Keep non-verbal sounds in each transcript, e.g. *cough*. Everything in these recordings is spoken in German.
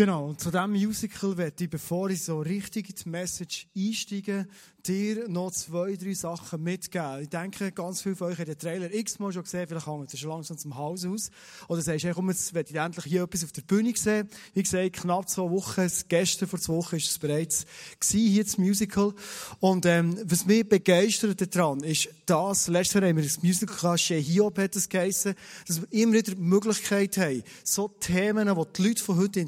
Genau, und zu diesem Musical werde ich, bevor ich so richtig in die Message einsteige, dir noch zwei, drei Sachen mitgeben. Ich denke, ganz viele von euch haben den Trailer x-mal schon gesehen, vielleicht hängt ihr schon langsam zum Haus aus. Oder sagst du, komm, jetzt werde ich endlich hier etwas auf der Bühne sehen. Wie gesagt, knapp zwei Wochen, gestern vor zwei Wochen ist es bereits gewesen, hier das Musical. Und ähm, was mich begeistert daran ist, das, letztes Jahr haben wir das Musical gehabt, Hiob hat es geheissen, dass wir immer wieder die Möglichkeit haben, so Themen, die die Leute von heute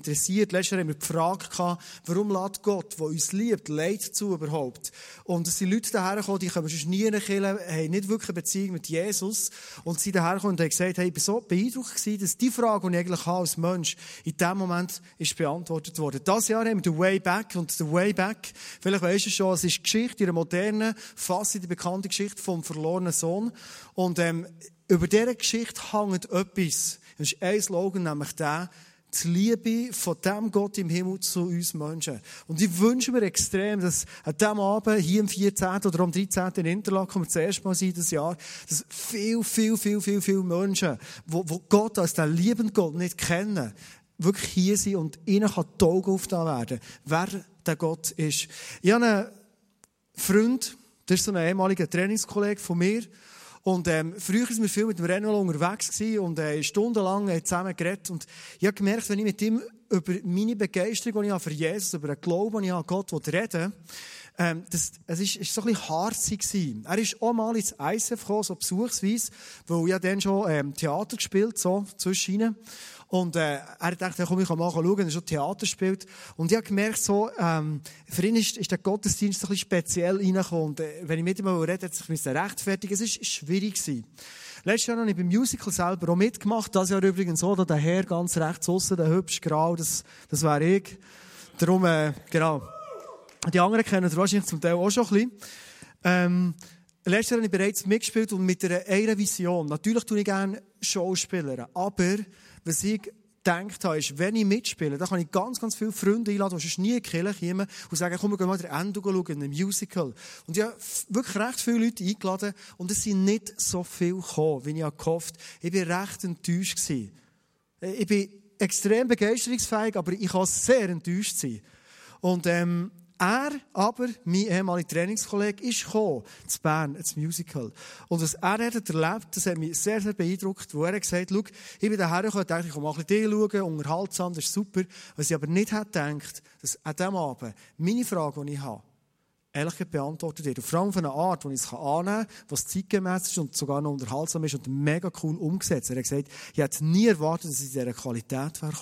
interessiert. Letztes Jahr haben wir die gehabt, warum lädt Gott, der uns liebt, Leid zu überhaupt? Und es sind Leute dahergekommen, die kommen schon nie in Kirche, haben nicht wirklich eine Beziehung mit Jesus. Und sie dahergekommen und haben gesagt, hey, ich war so beeindruckt gewesen, dass die Frage, die ich eigentlich habe als Mensch, in dem Moment ist beantwortet worden. Das Jahr haben wir The Way Back. Und The Way Back, vielleicht weisst du schon, es ist Geschichte, ihre moderne, fast die bekannte Geschichte vom verlorenen Sohn. Und, ähm, über diese Geschichte hängt etwas. Das ist ein Slogan, nämlich der, die Liebe von dem Gott im Himmel zu uns Menschen. Und ich wünsche mir extrem, dass an diesem Abend, hier am 14. oder am 13. in Interlaken, wir das erste Mal sind, das Jahr, dass viel, viel, viel, viel, viel Menschen, wo Gott als den liebenden Gott nicht kennen, wirklich hier sind und ihnen kann die Augen aufgetan werden, wer der Gott ist. Ich habe einen Freund, das ist so ein ehemaliger Trainingskollege von mir, und ähm, früher waren wir viel mit dem Renault unterwegs und äh, stundenlang äh, zusammen geredet. Und ich habe gemerkt, wenn ich mit ihm über meine Begeisterung, die ich habe für Jesus, über den Glauben, den ich habe, Gott reden ähm, das, es ist, ist so ein bisschen harzig gewesen. Er ist auch mal ins ISF gekommen, so besuchsweise, weil ich dann schon ähm, Theater gespielt, so zwischen ihnen. Und äh, er dachte, komm, ich kann mal schauen, er schon Theater spielt. Und ich habe gemerkt, so, ähm, für ihn ist, ist der Gottesdienst ein bisschen speziell reingekommen. Und äh, wenn ich mit ihm rede, hat sich rechtfertigen Es ist schwierig gewesen. Letztes Jahr habe ich beim Musical selber auch mitgemacht. Das Jahr übrigens da der Herr ganz rechts aussen, der hübsch grau, das, das wäre ich. Darum, äh, genau. Die anderen kennen das wahrscheinlich zum Teil auch schon ein bisschen. Ähm, Letztes Jahr habe ich bereits mitgespielt und mit einer, einer Vision. Natürlich tue ich gerne Schauspieler, aber was ich gedacht habe, ist, wenn ich mitspiele, dann kann ich ganz, ganz viele Freunde einladen, die schon nie in die Kirche kommen und sagen, komm, wir gehen mal den Endo schauen, in einem Musical. Und ich habe wirklich recht viele Leute eingeladen und es sind nicht so viele gekommen, wie ich gehofft habe. Ich war recht enttäuscht. Gewesen. Ich bin extrem begeisterungsfähig, aber ich kann sehr enttäuscht sein. Und ähm, er aber, mein ehemaliger Trainingskollege, ist gekommen, zu Bern, ins Musical. Und was er hat erlebt, das hat mich sehr, sehr beeindruckt, wo er gesagt hat, ich bin daher gekommen, dachte, ich komme mal ein bisschen schauen, unterhaltsam, das ist super. Was ich aber nicht hätte gedacht, dass an diesem Abend meine Frage, die ich habe, ehrlich beantwortet wird. Und vor allem von einer Art, die ich es annehmen kann, was zeitgemäß ist und sogar noch unterhaltsam ist und mega cool umgesetzt. Er hat gesagt, ich hätte nie erwartet, dass es in dieser Qualität wäre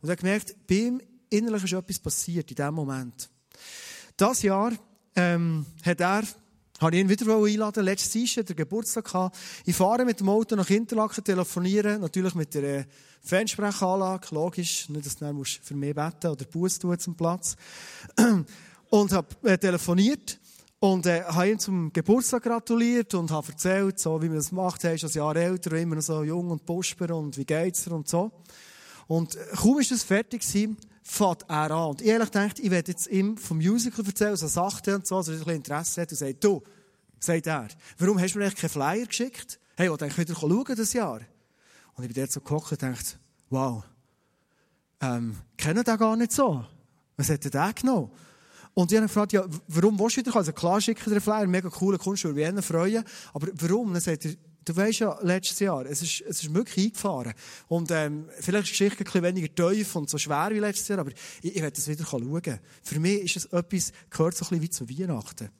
Und er hat gemerkt, bei ihm innerlich ist etwas passiert in diesem Moment. Das Jahr ähm, hat er habe ich ihn wieder einladen. Letztes Jahr der Geburtstag gehabt. Ich fahre mit dem Auto nach Interlaken, telefoniere, natürlich mit der äh, Fernsprechanlage, logisch, nicht, dass du für mich beten oder Buß tun zum Platz. *clears throat* Und habe äh, telefoniert und äh, habe ihm zum Geburtstag gratuliert und habe erzählt, so wie man das macht, er ist ein Jahr älter, immer noch so jung und pusper und wie geht's dir und so. Und äh, kaum ist das fertig gewesen, fährt er an. Und ich ehrlich denkt, ich werde jetzt ihm vom Musical erzählen, so sachte und so, also ein bisschen Interesse hat und sagt, du, sagt er, warum hast du mir eigentlich keinen Flyer geschickt? Hey, ich wollte wieder schauen das Jahr. Und ich bin dort so gekocht und dachte, wow, ähm, kennen den gar nicht so. Was hat er denn genommen? Und ich habe gefragt, ja, warum willst du wieder? Also klar schicke ich dir einen Flyer, mega cooler Kunst, würde mich freuen. Aber warum? Dann sagt er, Du weißt ja, letztes Jahr, es ist, es ist wirklich eingefahren. Und, ähm, vielleicht ist die Geschichte ein bisschen weniger tief und so schwer wie letztes Jahr, aber ich, ich werde das wieder schauen. Für mich ist es etwas, gehört so ein bisschen wie zu Weihnachten.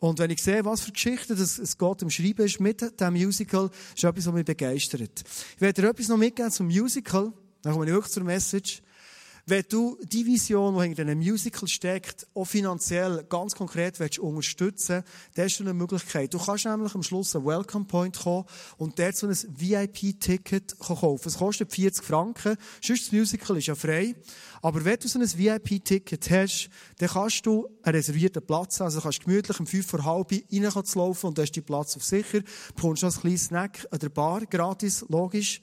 Und wenn ich sehe, was für Geschichten das, es Gott im Schreiben ist mit diesem Musical, ist etwas, was mich begeistert. Ich werde dir etwas noch mitgeben zum Musical. Dann komme ich wirklich zur Message. Wenn du die Vision, die hinter einem Musical steckt, auch finanziell ganz konkret willst unterstützen dann hast du eine Möglichkeit. Du kannst nämlich am Schluss einen Welcome Point kommen und dort so ein VIP-Ticket kaufen. Es kostet 40 Franken. Sonst das Musical ist ja frei. Aber wenn du so ein VIP-Ticket hast, dann kannst du einen reservierten Platz haben. Also kannst gemütlich um 5 vor halb reinlaufen und hast du Platz auf sicher. Du bekommst noch ein kleines Snack an der Bar, gratis, logisch.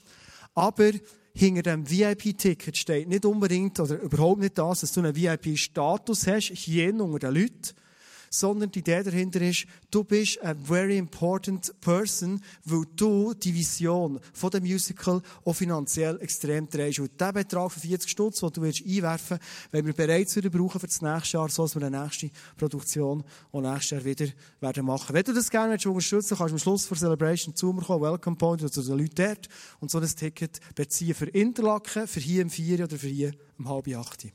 Aber hinter dem VIP-Ticket steht nicht unbedingt oder überhaupt nicht das, dass du einen VIP-Status hast, hier unter den Leuten, sondern die Idee dahinter ist, du bist a very important person, weil du die Vision von dem Musical auch finanziell extrem drehst. Und der Betrag von 40 Stutz, den du einwerfen willst, wenn wir bereits wieder brauchen für das nächste Jahr, so dass wir eine nächste Produktion auch nächstes Jahr wieder werden machen. Wenn du das gerne willst, unterstützen kannst du am Schluss vor Celebration zu mir kommen, Welcome Point zu den Leuten dort und so ein Ticket beziehen für Interlaken, für hier im 4 oder für hier um halb 8.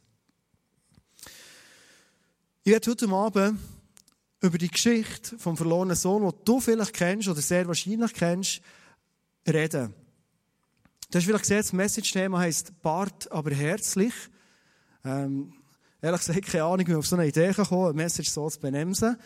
Ich werde heute Abend über die Geschichte vom verlorenen Sohn, die du vielleicht kennst oder sehr wahrscheinlich kennst, reden. Du hast vielleicht gesehen, das Message-Thema heisst Bart, aber herzlich. Ähm, ehrlich gesagt, keine Ahnung, wie auf so eine Idee gekommen eine Message so zu benennen.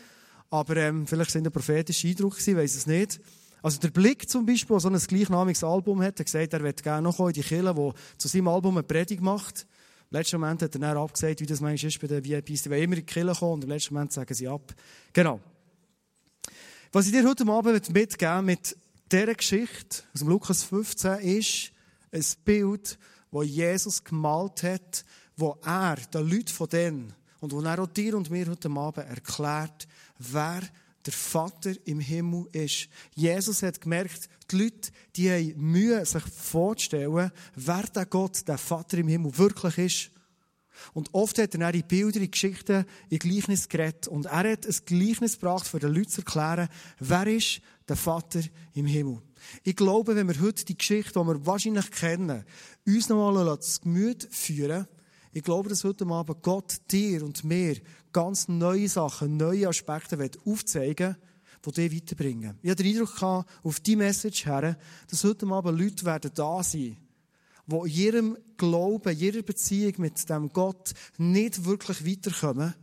Aber ähm, vielleicht sind ein prophetischer Eindruck gewesen, weiss es nicht. Also der Blick zum Beispiel, der so ein gleichnamiges Album hat, hat gesagt, er wird gerne noch in die Kirche, die zu seinem Album eine Predigt macht. Letzten Moment hat er dann abgesagt, wie das manchmal ist bei den VIPs. Die wollen immer in die Kirche kommen und im letzten Moment sagen sie ab. Genau. Was ich dir heute Abend mitgeben mit dieser Geschichte aus dem Lukas 15 ist ein Bild, das Jesus gemalt hat, wo er den Leuten von denen und wo er auch dir und mir heute Abend erklärt, wer der Vater im Himmel ist. Jesus hat gemerkt, die Leute, die haben Mühe, sich vorzustellen, wer der Gott, der Vater im Himmel wirklich ist. Und oft hat er dann in Bilder, in Geschichten, in Gleichnis geredet. Und er hat ein Gleichnis gebracht, für den Leuten zu erklären, wer ist der Vater im Himmel. Ich glaube, wenn wir heute die Geschichte, die wir wahrscheinlich kennen, uns nochmal das Gemüt führen, ich glaube, dass heute Abend Gott dir und mir ganz neue Sachen, neue Aspekte aufzeigen will, die dich weiterbringen. Ich hatte den Eindruck auf die Message her, dass heute Abend Leute werden da sein, die in ihrem Glauben, in ihrer Beziehung mit dem Gott nicht wirklich weiterkommen,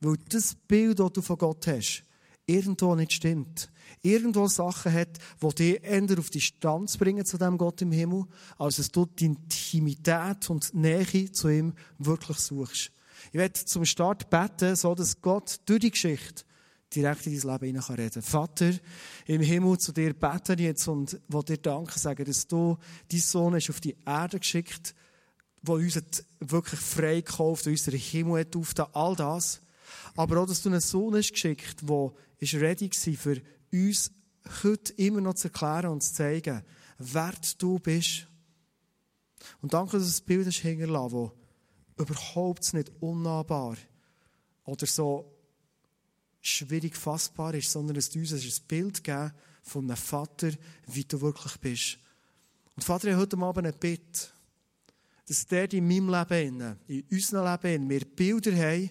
weil das Bild, das du von Gott hast, irgendwo nicht stimmt. Irgendwo Sachen hat, die dich eher auf die Distanz bringen zu dem Gott im Himmel, als dass du die Intimität und Nähe zu ihm wirklich suchst. Ich werde zum Start beten, so dass Gott durch die Geschichte direkt in dein Leben hinein reden kann. Vater, im Himmel zu dir beten jetzt und will dir danken sagen, dass du deinen Sohn hast auf die Erde geschickt, wo uns wirklich frei gekauft, unseren Himmel hat aufgetan, all das. Aber auch, dass du einen Sohn hast geschickt, der ist ready war, für uns heute immer noch zu erklären und zu zeigen, wer du bist. Und danke, dass du das Bild hast hinterlassen, das überhaupt nicht unnahbar oder so schwierig fassbar ist, sondern dass du uns ein Bild geben von einem Vater, wie du wirklich bist. Und Vater, ich heute Abend eine Bitte, dass der in meinem Leben, in unserem Leben, wir Bilder haben,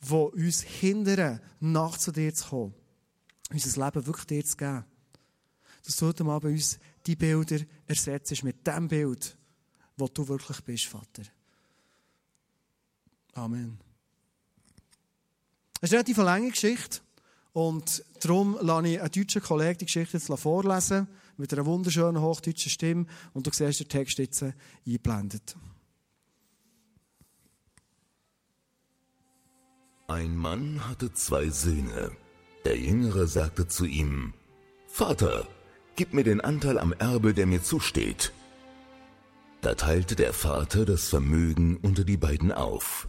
die uns hindern, nach zu dir zu kommen. Unser Leben wirklich dir zu geben. Dass du heute Abend uns die Bilder ersetzt mit dem Bild, wo du wirklich bist, Vater. Amen. Es ist eine relativ lange Geschichte. Und darum lasse ich einen deutschen Kollegen die Geschichte jetzt vorlesen, mit einer wunderschönen hochdeutschen Stimme. Und du siehst den Text jetzt eingeblendet. Ein Mann hatte zwei Söhne. Der Jüngere sagte zu ihm, Vater, gib mir den Anteil am Erbe, der mir zusteht. Da teilte der Vater das Vermögen unter die beiden auf.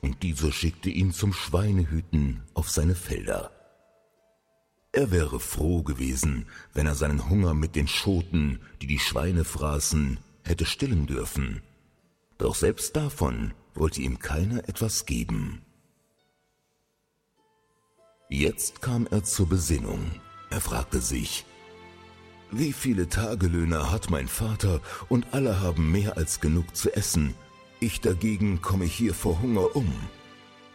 und dieser schickte ihn zum Schweinehüten auf seine Felder. Er wäre froh gewesen, wenn er seinen Hunger mit den Schoten, die die Schweine fraßen, hätte stillen dürfen. Doch selbst davon wollte ihm keiner etwas geben. Jetzt kam er zur Besinnung. Er fragte sich, wie viele Tagelöhner hat mein Vater und alle haben mehr als genug zu essen. Ich dagegen komme hier vor Hunger um.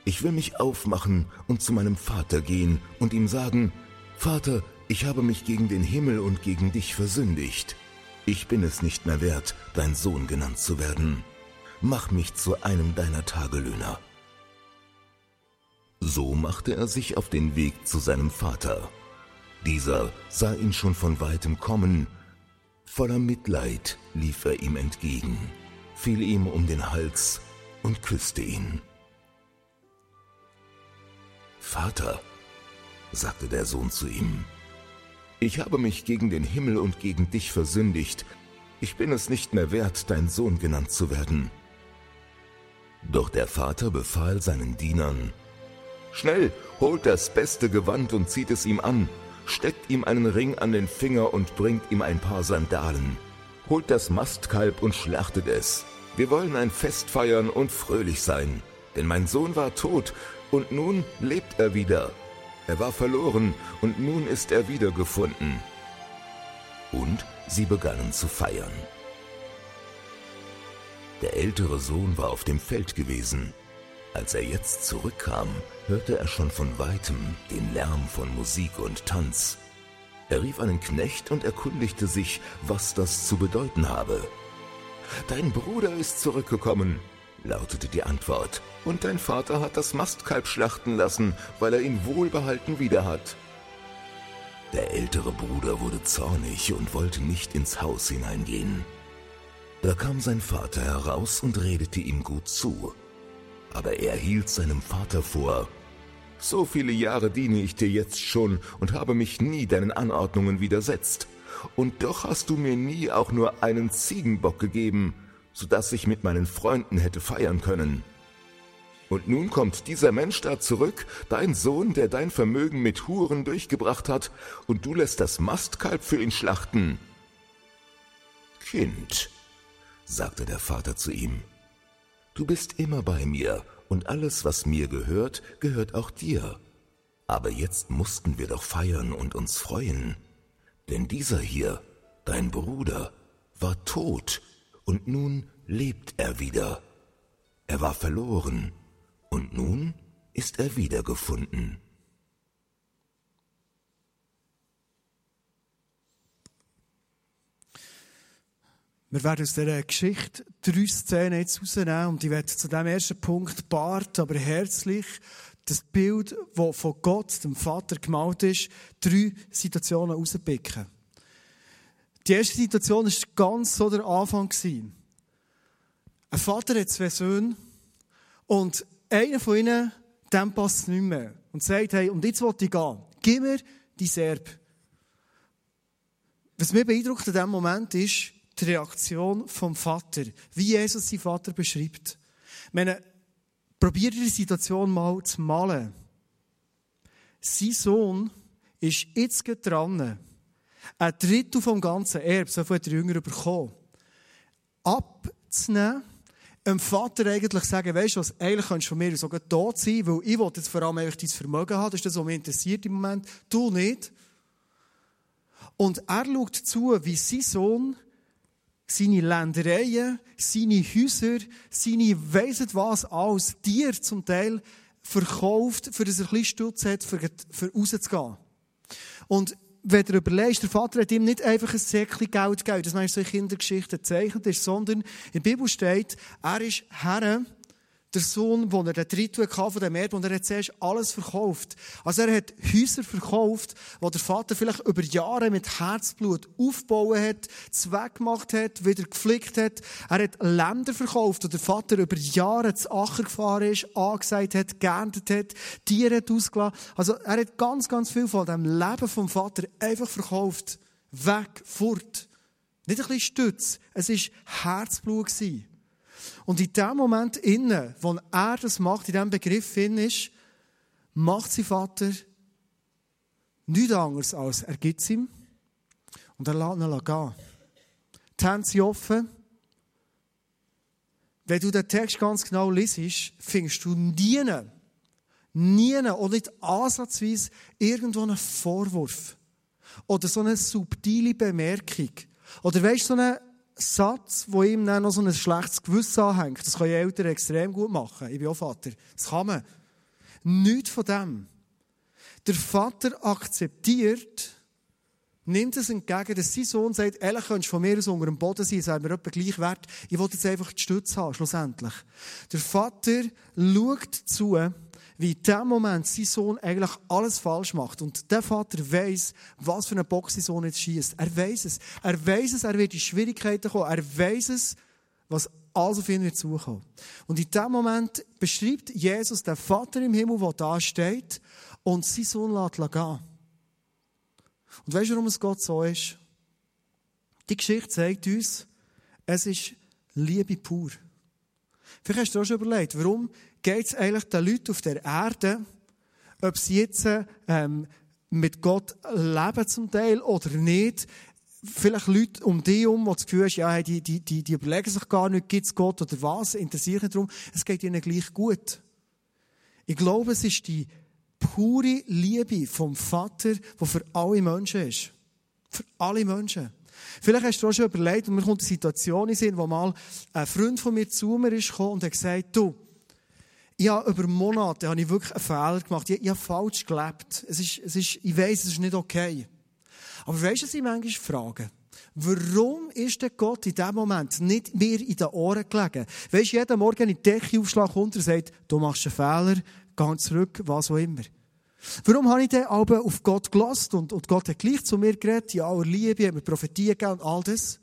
Ich will mich aufmachen und zu meinem Vater gehen und ihm sagen, Vater, ich habe mich gegen den Himmel und gegen dich versündigt. Ich bin es nicht mehr wert, dein Sohn genannt zu werden. Mach mich zu einem deiner Tagelöhner. So machte er sich auf den Weg zu seinem Vater. Dieser sah ihn schon von weitem kommen. Voller Mitleid lief er ihm entgegen, fiel ihm um den Hals und küsste ihn. Vater, sagte der Sohn zu ihm, ich habe mich gegen den Himmel und gegen dich versündigt. Ich bin es nicht mehr wert, dein Sohn genannt zu werden. Doch der Vater befahl seinen Dienern, Schnell, holt das beste Gewand und zieht es ihm an, steckt ihm einen Ring an den Finger und bringt ihm ein paar Sandalen. Holt das Mastkalb und schlachtet es. Wir wollen ein Fest feiern und fröhlich sein. Denn mein Sohn war tot und nun lebt er wieder. Er war verloren und nun ist er wiedergefunden. Und sie begannen zu feiern. Der ältere Sohn war auf dem Feld gewesen. Als er jetzt zurückkam, hörte er schon von weitem den Lärm von Musik und Tanz. Er rief einen Knecht und erkundigte sich, was das zu bedeuten habe. Dein Bruder ist zurückgekommen, lautete die Antwort, und dein Vater hat das Mastkalb schlachten lassen, weil er ihn wohlbehalten wieder hat. Der ältere Bruder wurde zornig und wollte nicht ins Haus hineingehen. Da kam sein Vater heraus und redete ihm gut zu aber er hielt seinem Vater vor, so viele Jahre diene ich dir jetzt schon und habe mich nie deinen Anordnungen widersetzt, und doch hast du mir nie auch nur einen Ziegenbock gegeben, so dass ich mit meinen Freunden hätte feiern können. Und nun kommt dieser Mensch da zurück, dein Sohn, der dein Vermögen mit Huren durchgebracht hat, und du lässt das Mastkalb für ihn schlachten. Kind, sagte der Vater zu ihm, Du bist immer bei mir, und alles, was mir gehört, gehört auch dir. Aber jetzt mussten wir doch feiern und uns freuen. Denn dieser hier, dein Bruder, war tot, und nun lebt er wieder. Er war verloren, und nun ist er wiedergefunden. Wir werden aus dieser Geschichte drei Szenen jetzt rausnehmen und ich werde zu dem ersten Punkt Bart, aber herzlich das Bild, das von Gott, dem Vater, gemalt ist, drei Situationen rauspicken. Die erste Situation war ganz so der Anfang. Ein Vater hat zwei Söhne und einer von ihnen, dem passt es nicht mehr und sagt, hey, und jetzt will ich gehen. Gib mir die Serb. Was mich beeindruckt in diesem Moment ist, die Reaktion vom Vater, wie Jesus seinen Vater beschreibt. Ich meine, probiert die Situation mal zu malen. Sein Sohn ist jetzt dran, ein Drittel vom ganzen Erb, so viel hat der Jünger bekommen, abzunehmen, dem Vater eigentlich sagen, weißt du was, eigentlich kannst du von mir sogar tot sein, weil ich will jetzt vor allem dein Vermögen haben, das ist das, was mich interessiert im Moment, du nicht. Und er schaut zu, wie sein Sohn seine Ländereien, seine Häuser, seine weiss was alles, Tier zum Teil verkauft, für das er ein bisschen Stutz hat, für, für rauszugehen. Und wenn du überlegst, der Vater hat ihm nicht einfach ein Säckchen Geld gegeben, das manchmal so in Kindergeschichten gezeichnet ist, sondern in der Bibel steht, er ist Herr der Sohn, wo er den Drittel von dem Erbe und er hat zuerst alles verkauft. Also er hat Häuser verkauft, wo der Vater vielleicht über Jahre mit Herzblut aufgebaut hat, Zweck gemacht hat, wieder gepflegt hat. Er hat Länder verkauft, wo der Vater über Jahre zu Acher gefahren ist, angesagt hat, geerntet hat, Tiere hat ausgelassen. Also er hat ganz, ganz viel von dem Leben vom Vater einfach verkauft. Weg, fort. Nicht ein bisschen Stütz. Es war Herzblut gewesen. Und in dem Moment innen, wo er das macht, in diesem Begriff in ist, macht sein Vater nichts anderes als er gibt es ihm und er lässt ihn gehen. Die Hände sind offen. Wenn du den Text ganz genau liest, findest du nie, nie, oder nicht ansatzweise irgendwo einen Vorwurf oder so eine subtile Bemerkung oder weißt du, so eine Satz, wo ihm dann noch so ein schlechtes Gewissen anhängt. Das können Eltern extrem gut machen. Ich bin auch Vater. Das kann man. Nichts von dem. Der Vater akzeptiert, nimmt es entgegen, dass sein Sohn sagt, ehrlich, könntest du von mir aus unter dem Boden sein, sei mir etwa gleich wert. Ich will jetzt einfach die Stütze haben, schlussendlich. Der Vater schaut zu, wie in dem Moment sein Sohn eigentlich alles falsch macht. Und der Vater weiß, was für einen Bock sein Sohn jetzt schießt. Er weiß es. Er weiß es, er wird in Schwierigkeiten kommen. Er weiß es, was alles auf ihn wird zukommen. Und in dem Moment beschreibt Jesus den Vater im Himmel, der da steht und sein Sohn lässt gehen. Und weißt du, warum es Gott so ist? Die Geschichte zeigt uns, es ist Liebe pur. Vielleicht hast du auch schon überlegt, warum geht es eigentlich den Leuten auf der Erde, ob sie jetzt ähm, mit Gott leben zum Teil oder nicht, vielleicht Leute um dich herum, die das Gefühl haben, ja, die, die, die, die überlegen sich gar nicht, gibt es Gott oder was, interessiert nicht darum, es geht ihnen gleich gut. Ich glaube, es ist die pure Liebe vom Vater, die für alle Menschen ist. Für alle Menschen. Vielleicht hast du auch schon überlegt, und mir kommt eine Situation in Sinn, wo mal ein Freund von mir zu mir ist gekommen und hat gesagt, du, ich habe über Monate habe ich wirklich einen Fehler gemacht. Ich, ich habe falsch gelebt. Es ist, es ist, ich weiß, es ist nicht okay. Aber weißt du, was ich manchmal frage? Warum ist der Gott in diesem Moment nicht mir in den Ohren gelegen? Weißt du, jeden Morgen in die Decke aufschlag und er sagt, du machst einen Fehler, geh zurück, was auch immer. Warum habe ich dann aber auf Gott gelassen und, und Gott hat gleich zu mir geredet, in aller Liebe, hat mir Prophetie gegeben und all das?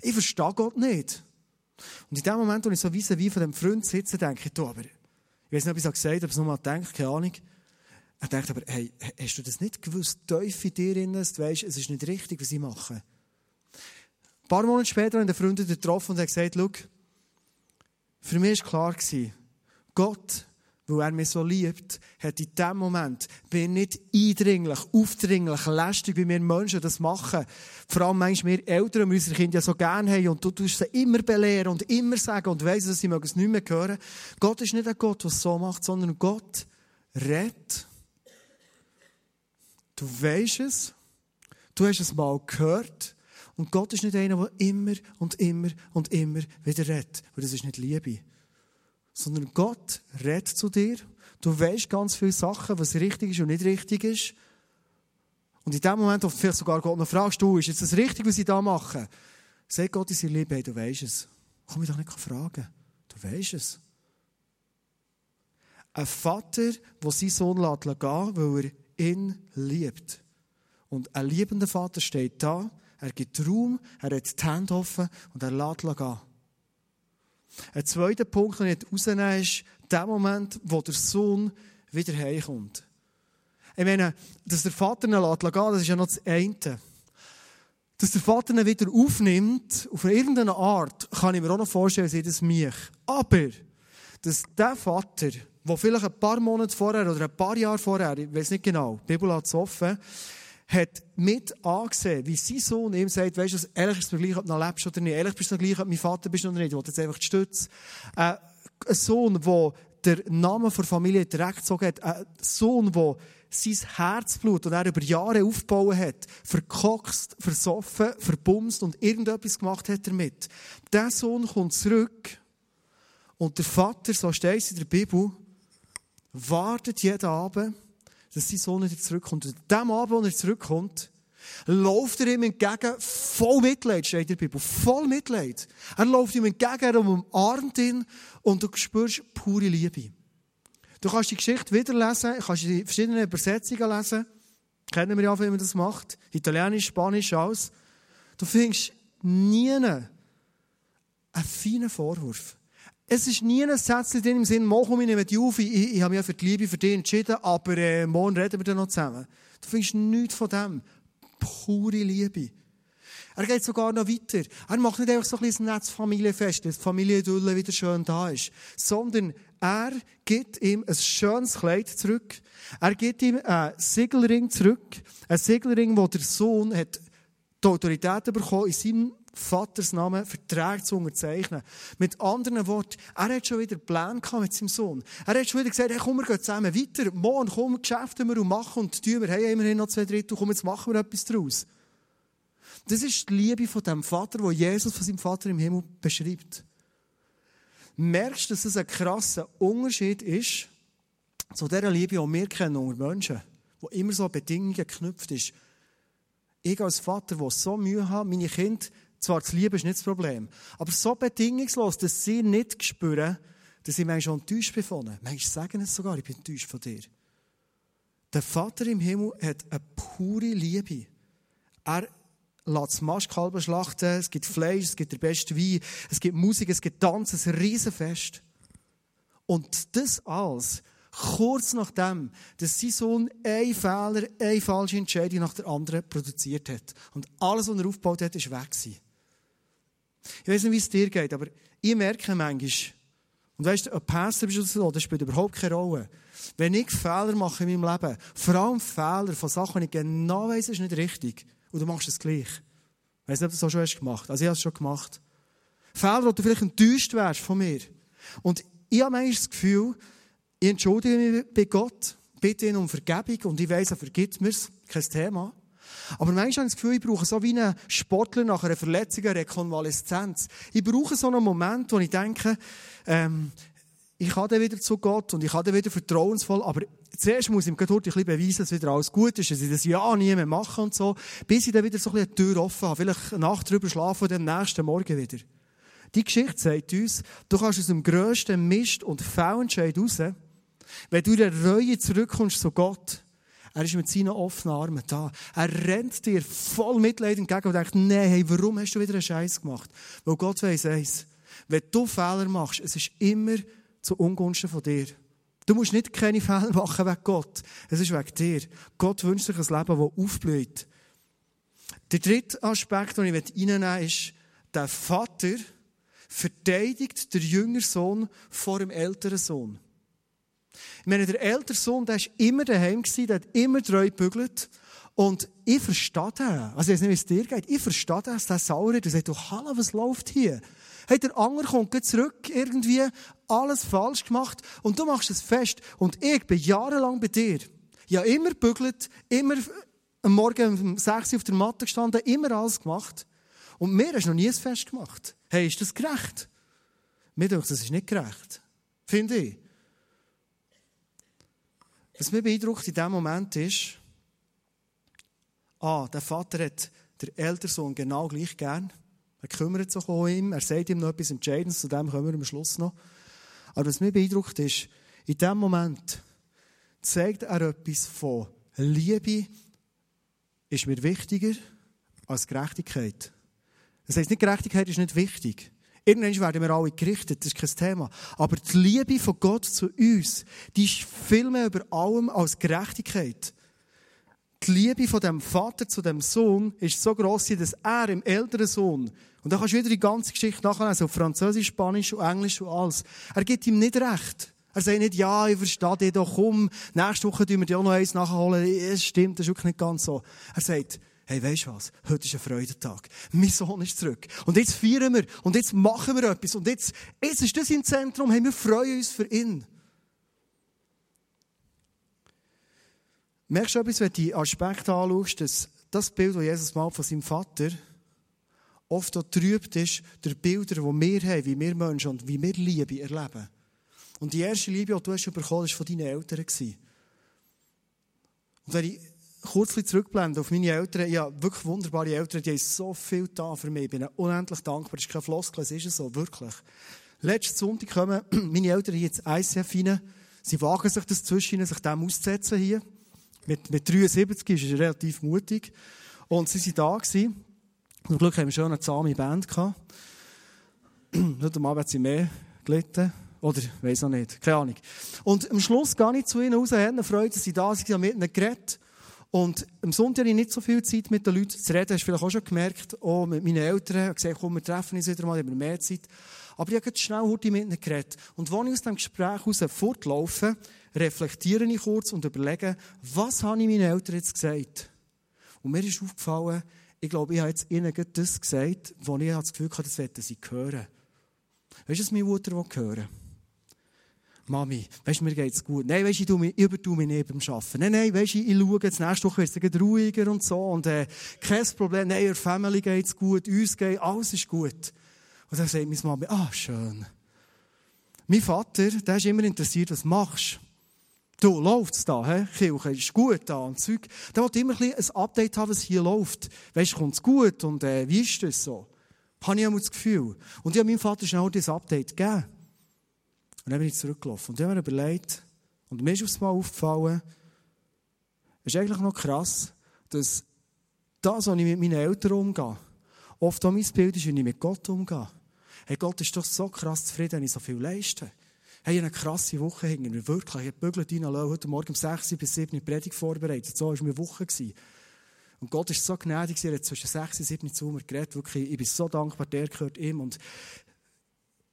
Ich verstehe Gott nicht. Und in dem Moment, wo ich so wie wie von dem Freund sitze, denke ich, du, aber, ich weiß nicht, ob ich es gesagt habe, ob es nur mal denkt, keine Ahnung. Er denkt aber, hey, hast du das nicht gewusst, tief in dir drin, du weißt, es ist nicht richtig, was ich mache? Ein paar Monate später haben die Freunde getroffen und haben gesagt, schau, für mich war klar, Gott weil er mich so liebt, hat in dem Moment, bin nicht eindringlich, aufdringlich, lästig, wie wir Menschen das machen. Vor allem manchmal wir Eltern, die unsere Kinder ja so gerne haben und du tust sie immer belehren und immer sagen und weiss, dass sie es nicht mehr hören. Gott ist nicht ein Gott, der es so macht, sondern Gott redet. Du weisst es, du hast es mal gehört und Gott ist nicht einer, der immer und immer und immer wieder redet, weil das ist nicht Liebe sondern Gott redet zu dir. Du weißt ganz viele Sachen, was richtig ist und nicht richtig ist. Und in dem Moment, wo du vielleicht sogar Gott noch fragst, du, ist das richtig, was ich da mache? Sag Gott in seiner Liebe, hey, du weißt es. Komm ich doch nicht fragen. Du weißt es. Ein Vater, der seinen Sohn lässt gehen, weil er ihn liebt. Und ein liebender Vater steht da, er gibt Raum, er hat die Hände offen und er lässt gehen. Ein zweiter Punkt, den ich herausnehmen ist der Moment, wo der Sohn wieder heimkommt. Ich meine, dass der Vater ihn lässt das ist ja noch das eine. Dass der Vater ihn wieder aufnimmt, auf irgendeine Art, kann ich mir auch noch vorstellen, sei das mich. Aber, dass der Vater, der vielleicht ein paar Monate vorher oder ein paar Jahre vorher, ich weiß nicht genau, die Bibel hat es offen, hat mit angesehen, wie sein Sohn ihm sagt, weißt du, ehrlich ist es mir gleich, ob du noch lebst oder nicht. Ehrlich bist du noch gleich, ob mein Vater bist oder nicht. Ich will jetzt einfach die Stütze. Äh, ein Sohn, der den Namen der Familie direkt so hat. Ein Sohn, der sein Herzblut, das er über Jahre aufgebaut hat, verkokst, versoffen, verbumst und irgendetwas gemacht hat damit. Der Sohn kommt zurück und der Vater, so steht es in der Bibel, wartet jeden Abend dass sein Sohn wieder zurückkommt. Und an dem Abend, als er zurückkommt, läuft er ihm entgegen, voll Mitleid, steht in der Bibel, voll Mitleid. Er läuft ihm entgegen, er umarmt ihn und du spürst pure Liebe. Du kannst die Geschichte wieder lesen, kannst die verschiedenen Übersetzungen lesen. Kennen wir ja, wie man das macht. Italienisch, Spanisch, alles. Du findest nie einen feinen Vorwurf. Es ist nie ein Satz drin im Sinn, morgen ich nehme die auf, ich, ich, ich habe mich ja für die Liebe für dich entschieden, aber äh, morgen reden wir dann noch zusammen. Du findest nichts von dem. Pure Liebe. Er geht sogar noch weiter. Er macht nicht einfach so ein bisschen nettes Familienfest, dass die Familie wieder schön da ist, sondern er gibt ihm ein schönes Kleid zurück. Er gibt ihm einen Siegelring zurück. Ein Siegelring, wo der Sohn hat die Autorität bekommen in seinem Vaters Namen Verträge zu unterzeichnen. Mit anderen Worten, er hat schon wieder Plan gehabt mit seinem Sohn. Er hat schon wieder gesagt, hey, komm, wir gehen zusammen weiter. Morgen, komm, geschäften wir und machen und tun wir. Hey, immerhin noch zwei Drittel, komm, jetzt machen wir etwas daraus. Das ist die Liebe von dem Vater, wo Jesus von seinem Vater im Himmel beschreibt. Merkst du, dass es ein krasser Unterschied ist zu dieser Liebe, die wir kennen unter Menschen, die immer so Bedingungen geknüpft ist. Ich als Vater, der so Mühe hat, meine Kinder zwar zu lieben ist nicht das Problem, aber so bedingungslos, dass sie nicht spüren, dass ich manchmal enttäuscht bin von ihnen. Manchmal sagen es sogar, ich bin enttäuscht von dir. Der Vater im Himmel hat eine pure Liebe. Er lässt das Maschkalben schlachten, es gibt Fleisch, es gibt der beste Wein, es gibt Musik, es gibt Tanz, ein Riesenfest. Und das alles, kurz nachdem, dass sein Sohn ein Fehler, eine falsche Entscheidung nach der anderen produziert hat. Und alles, was er aufgebaut hat, ist weg gewesen. Ich weiß nicht, wie es dir geht, aber ich merke manchmal, und weißt du, ein Pastor bist du so, das spielt überhaupt keine Rolle. Wenn ich Fehler mache in meinem Leben, vor allem Fehler von Sachen, die ich genau weiss, ist nicht richtig, und du machst es gleich. Ich weiss nicht, ob du das auch schon hast gemacht. Also ich habe es schon gemacht. Fehler, wo du vielleicht enttäuscht wärst von mir. Und ich habe manchmal das Gefühl, ich entschuldige mich bei Gott, bitte ihn um Vergebung und ich weiss, er vergibt mir es, kein Thema. Aber manchmal habe ich das Gefühl, ich brauche so wie ein Sportler nach einer Verletzung, eine Rekonvaleszenz. Ich brauche so einen Moment, wo ich denke, ähm, ich kann dann wieder zu Gott und ich kann dann wieder vertrauensvoll, aber zuerst muss ich ihm ein beweisen, dass wieder alles gut ist, dass ich das ja nie mehr mache und so, bis ich dann wieder so ein bisschen die Tür offen habe, vielleicht eine Nacht drüber schlafen und dann am nächsten Morgen wieder. Die Geschichte sagt uns, du kannst aus dem grössten Mist und Fehlentscheid raus, wenn du in der Reue zurückkommst zu Gott, er ist mit seinen offenen Armen da. Er rennt dir voll Mitleid entgegen und denkt, nein, hey, warum hast du wieder einen Scheiß gemacht? Weil Gott weiss eins. Wenn du Fehler machst, es ist immer zu Ungunsten von dir. Du musst nicht keine Fehler machen wegen Gott. Es ist wegen dir. Gott wünscht sich ein Leben, das aufblüht. Der dritte Aspekt, den ich reinnehmen will, ist, der Vater verteidigt der jüngere Sohn vor dem älteren Sohn. Ich meine, der ältere Sohn, der war immer daheim, der hat immer treu gebügelt. Und ich verstehe den. Also, ich weiß nicht, wie es dir geht. Ich verstehe den, dass der sauer ist. Er sagt, du, hallo, was läuft hier? Hey, der andere kommt zurück, irgendwie, alles falsch gemacht. Und du machst es fest. Und ich bin jahrelang bei dir. Ja, immer bügelt, immer am Morgen um 6 Uhr auf der Matte gestanden, immer alles gemacht. Und mir hast du noch nie ein Fest gemacht. Hey, ist das gerecht? Mir denkt, das ist nicht gerecht. Finde ich. Was mich beeindruckt in diesem Moment ist, ah, der Vater hat der ältere Sohn genau gleich gern. Er kümmert sich um ihn, er sagt ihm noch etwas Entscheidendes, zu dem kommen wir am Schluss noch. Aber was mich beeindruckt ist, in diesem Moment zeigt er etwas von Liebe ist mir wichtiger als Gerechtigkeit. Das heisst nicht, Gerechtigkeit ist nicht wichtig. Irgendwann werden wir alle gerichtet, das ist kein Thema. Aber die Liebe von Gott zu uns, die ist viel mehr über allem als Gerechtigkeit. Die Liebe von dem Vater zu dem Sohn ist so groß, dass er im älteren Sohn, und da kannst du wieder die ganze Geschichte nachlesen, auf Französisch, Spanisch und Englisch und alles, er gibt ihm nicht recht. Er sagt nicht, ja, ich verstehe dich doch, komm, nächste Woche tun wir dir auch noch eins nachholen. Es stimmt, das ist wirklich nicht ganz so. Er sagt, hey, weisst du was? Heute ist ein Freudentag. Mein Sohn ist zurück. Und jetzt feiern wir. Und jetzt machen wir etwas. Und jetzt, jetzt ist das im Zentrum. Hey, wir freuen uns für ihn. Merkst du etwas, wenn du die Aspekte anschaust, dass das Bild, das Jesus malt von seinem Vater, oft auch trübt ist durch Bilder, die wir haben, wie wir Menschen und wie wir Liebe erleben. Und die erste Liebe, die du hast bekommen hast, war von deinen Eltern. Und wenn ich kurz zurückblenden auf meine Eltern. Ich habe wirklich wunderbare Eltern, die haben so viel da für mich. Ich bin unendlich dankbar. Das ist kein Floskel, es ist so, wirklich. Letzten Sonntag kommen *clears throat* meine Eltern hier ins ICF rein. Sie wagen sich das zwischen sich dem auszusetzen hier. Mit, mit 73 ist es relativ mutig. Und sie waren da. Gewesen. Zum Glück haben wir schon eine zahme Band gehabt. *clears throat* Heute Abend hat sie mehr gelitten. Oder, weiß auch nicht. Keine Ahnung. Und am Schluss gehe ich zu ihnen raus, haben Freude, dass sie da sind, mit ihnen geredet. Und am Sonntag habe ich nicht so viel Zeit mit den Leuten zu reden. Hast du vielleicht auch schon gemerkt, auch mit meinen Eltern. Ich habe gesagt, komm, wir treffen uns wieder mal, haben mehr Zeit. Aber ich habe schnell mit ihnen geredet. Und als ich aus dem Gespräch heraus fortlaufe, reflektiere ich kurz und überlege, was habe ich meinen Eltern jetzt gesagt? Und mir ist aufgefallen, ich glaube, ich habe jetzt ihnen das gesagt, wo ich das Gefühl hatte, das wollten sie hören. Weißt du, was meine Mutter hören will? Mami, weißt du, mir geht's gut. Nein, weißt du, ich übertue mich nicht beim Arbeiten. Nein, nein, weißt du, ich schaue jetzt, nächste Woche wird es ruhiger und so. Und, äh, kein Problem. Nein, ihr Family geht's gut, uns geht, alles ist gut. Und dann sagt meine Mami, ah, schön. Mein Vater, der ist immer interessiert, was machst du. läuft's da, hä? Kirche ist gut da und Zeug. Der wollte immer ein, ein Update haben, was hier läuft. Weißt du, kommt's gut und, äh, wie ist das so? Habe ich immer das Gefühl. Und ich habe meinem Vater schnell dieses Update gegeben. Und dann bin ich zurückgelaufen. Und ich habe mir überlegt, und mir ist aufs Mal aufgefallen, es ist eigentlich noch krass, dass das, was ich mit meinen Eltern umgehe, oft auch mein Bild ist, wie ich mit Gott umgehe. Hey, Gott ist doch so krass zufrieden, wenn ich so viel leiste. Hey, eine krasse Woche hinter mir, wirklich. Ich habe bügelt reinlassen, heute Morgen um 6 bis 7 Uhr Predigt vorbereitet. So war meine Woche. Und Gott ist so gnädig, er hat zwischen 6 und 7 Uhr zu mir geredet. Wirklich, ich bin so dankbar, der gehört ihm. Und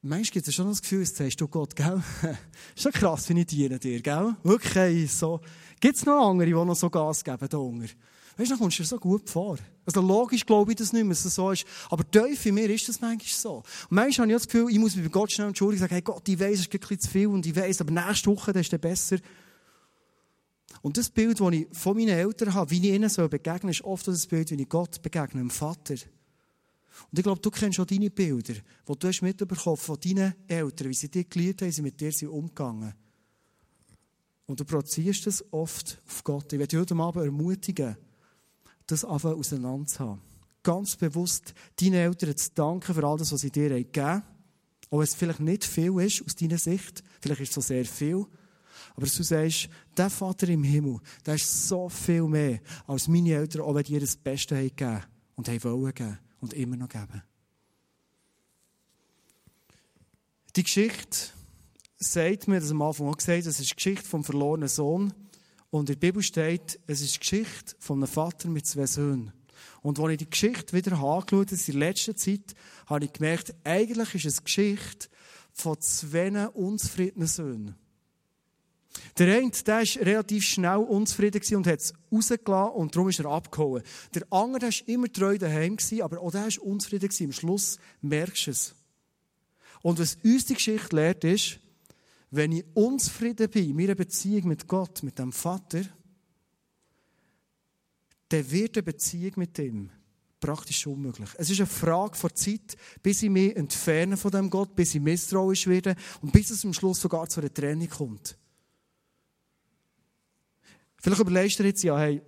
manchmal gibt es schon das Gefühl, jetzt sagst du Gott, gell? ist *laughs* schon krass, wie ich diene dir, gell? Wirklich, hey, so. Gibt es noch andere, die noch so Gas geben da unten? Weißt du, dann kommst du dir so gut vor. Also logisch glaube ich das nicht mehr, dass es so ist. Aber tief in mir ist das manchmal so. Und manchmal habe ich das Gefühl, ich muss mich bei Gott schnell entschuldigen und sagen, hey Gott, ich weiss, es ist ein bisschen zu viel und ich weiss, aber nächste Woche, das ist dann besser. Und das Bild, das ich von meinen Eltern habe, wie ich ihnen so begegne, ist oft das Bild, wie ich Gott begegne, dem Vater. Und ich glaube, du kennst schon deine Bilder, die du hast mitbekommen von deinen Eltern, wie sie dich geliebt haben, wie sie mit dir sind umgegangen. Und du produzierst das oft auf Gott. Ich werde dich heute Abend ermutigen, das einfach auseinander zu haben. Ganz bewusst deinen Eltern zu danken für all das, was sie dir gegeben haben. Auch wenn es vielleicht nicht viel ist aus deiner Sicht, vielleicht ist es so sehr viel. Aber du sagst, der Vater im Himmel, der ist so viel mehr als meine Eltern, auch wenn die ihr das Beste gegeben und haben wollen geben und immer noch geben. Die Geschichte sagt mir, das am Anfang auch gesagt, das ist die Geschichte vom verlorenen Sohn. Und in der Bibel steht, es ist die Geschichte von einem Vater mit zwei Söhnen. Und als ich die Geschichte wieder angeschaut habe, in der letzten Zeit, habe ich gemerkt, eigentlich ist es die Geschichte von zwei unzufriedenen Söhnen. Der eine, der war relativ schnell unzufrieden und hat es rausgelassen und darum ist er abgehauen. Der andere war immer treu daheim, aber auch der war unzufrieden. Am Schluss merkst du es. Und was uns die Geschichte lehrt, ist, wenn ich unzufrieden bin in meiner Beziehung mit Gott, mit dem Vater, dann wird eine Beziehung mit ihm praktisch unmöglich. Es ist eine Frage von Zeit, bis ich mich entferne von dem Gott, bis ich misstrauisch werde und bis es am Schluss sogar zu einer Trennung kommt. Vielleicht überlegst du dir jetzt, ja, hey,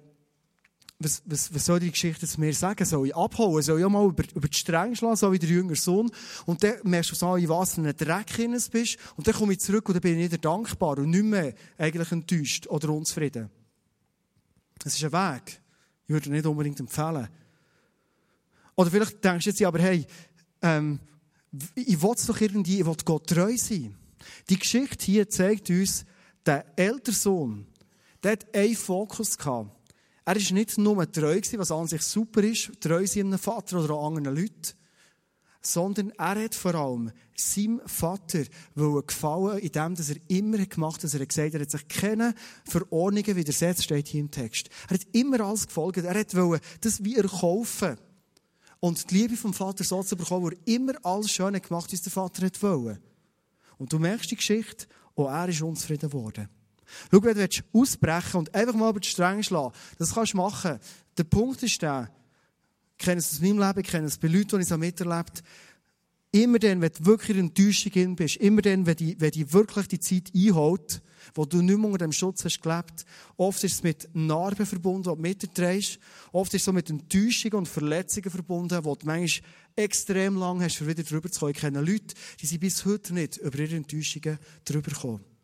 was, was, was soll die Geschichte zu mir sagen? Soll ich abhauen? Soll ich auch mal über, über die Stränge schlagen, so wie der jüngere Sohn? Und dann merkst du so, in was für einem Dreck bist. Und dann komme ich zurück und dann bin ich wieder dankbar und nicht mehr eigentlich enttäuscht oder unzufrieden. Es ist ein Weg. Ich würde nicht unbedingt empfehlen. Oder vielleicht denkst du jetzt, aber hey, ähm, ich will doch irgendwie, ich will Gott treu sein. Die Geschichte hier zeigt uns, der ältere Sohn, der hat einen Fokus gehabt. Er war nicht nur treu, was an sich super ist, treu sein einem Vater oder anderen Leuten, sondern er hat vor allem seinem Vater gefallen, indem er immer gemacht hat, dass er gesagt hat, er hat sich keine Verordnungen widersetzt, steht hier im Text. Er hat immer alles gefolgt. Er hat das wie erkaufen. Und die Liebe vom Vater so zu bekommen, wo er immer alles Schöne gemacht hat, was der Vater wollte. Und du merkst die Geschichte, auch er ist unzufrieden geworden. Schau, wenn du ausbrechen und einfach mal über die Stränge schlagen, das kannst du machen. Der Punkt ist der, ich kenne es aus meinem Leben, ich kenne es bei Leuten, die ich es miterlebt Immer dann, wenn du wirklich in Enttäuschung bist, immer dann, wenn die, wenn die wirklich die Zeit einholt, wo du nicht mehr unter dem Schutz hast gelebt, oft ist es mit Narben verbunden, die du mitterdrehst. Oft ist es so mit Enttäuschungen und Verletzungen verbunden, wo du manchmal extrem lang hast, um wieder drüber zu kommen. Ich kenne Leute, die sind bis heute nicht über ihre Enttäuschungen drüber gekommen.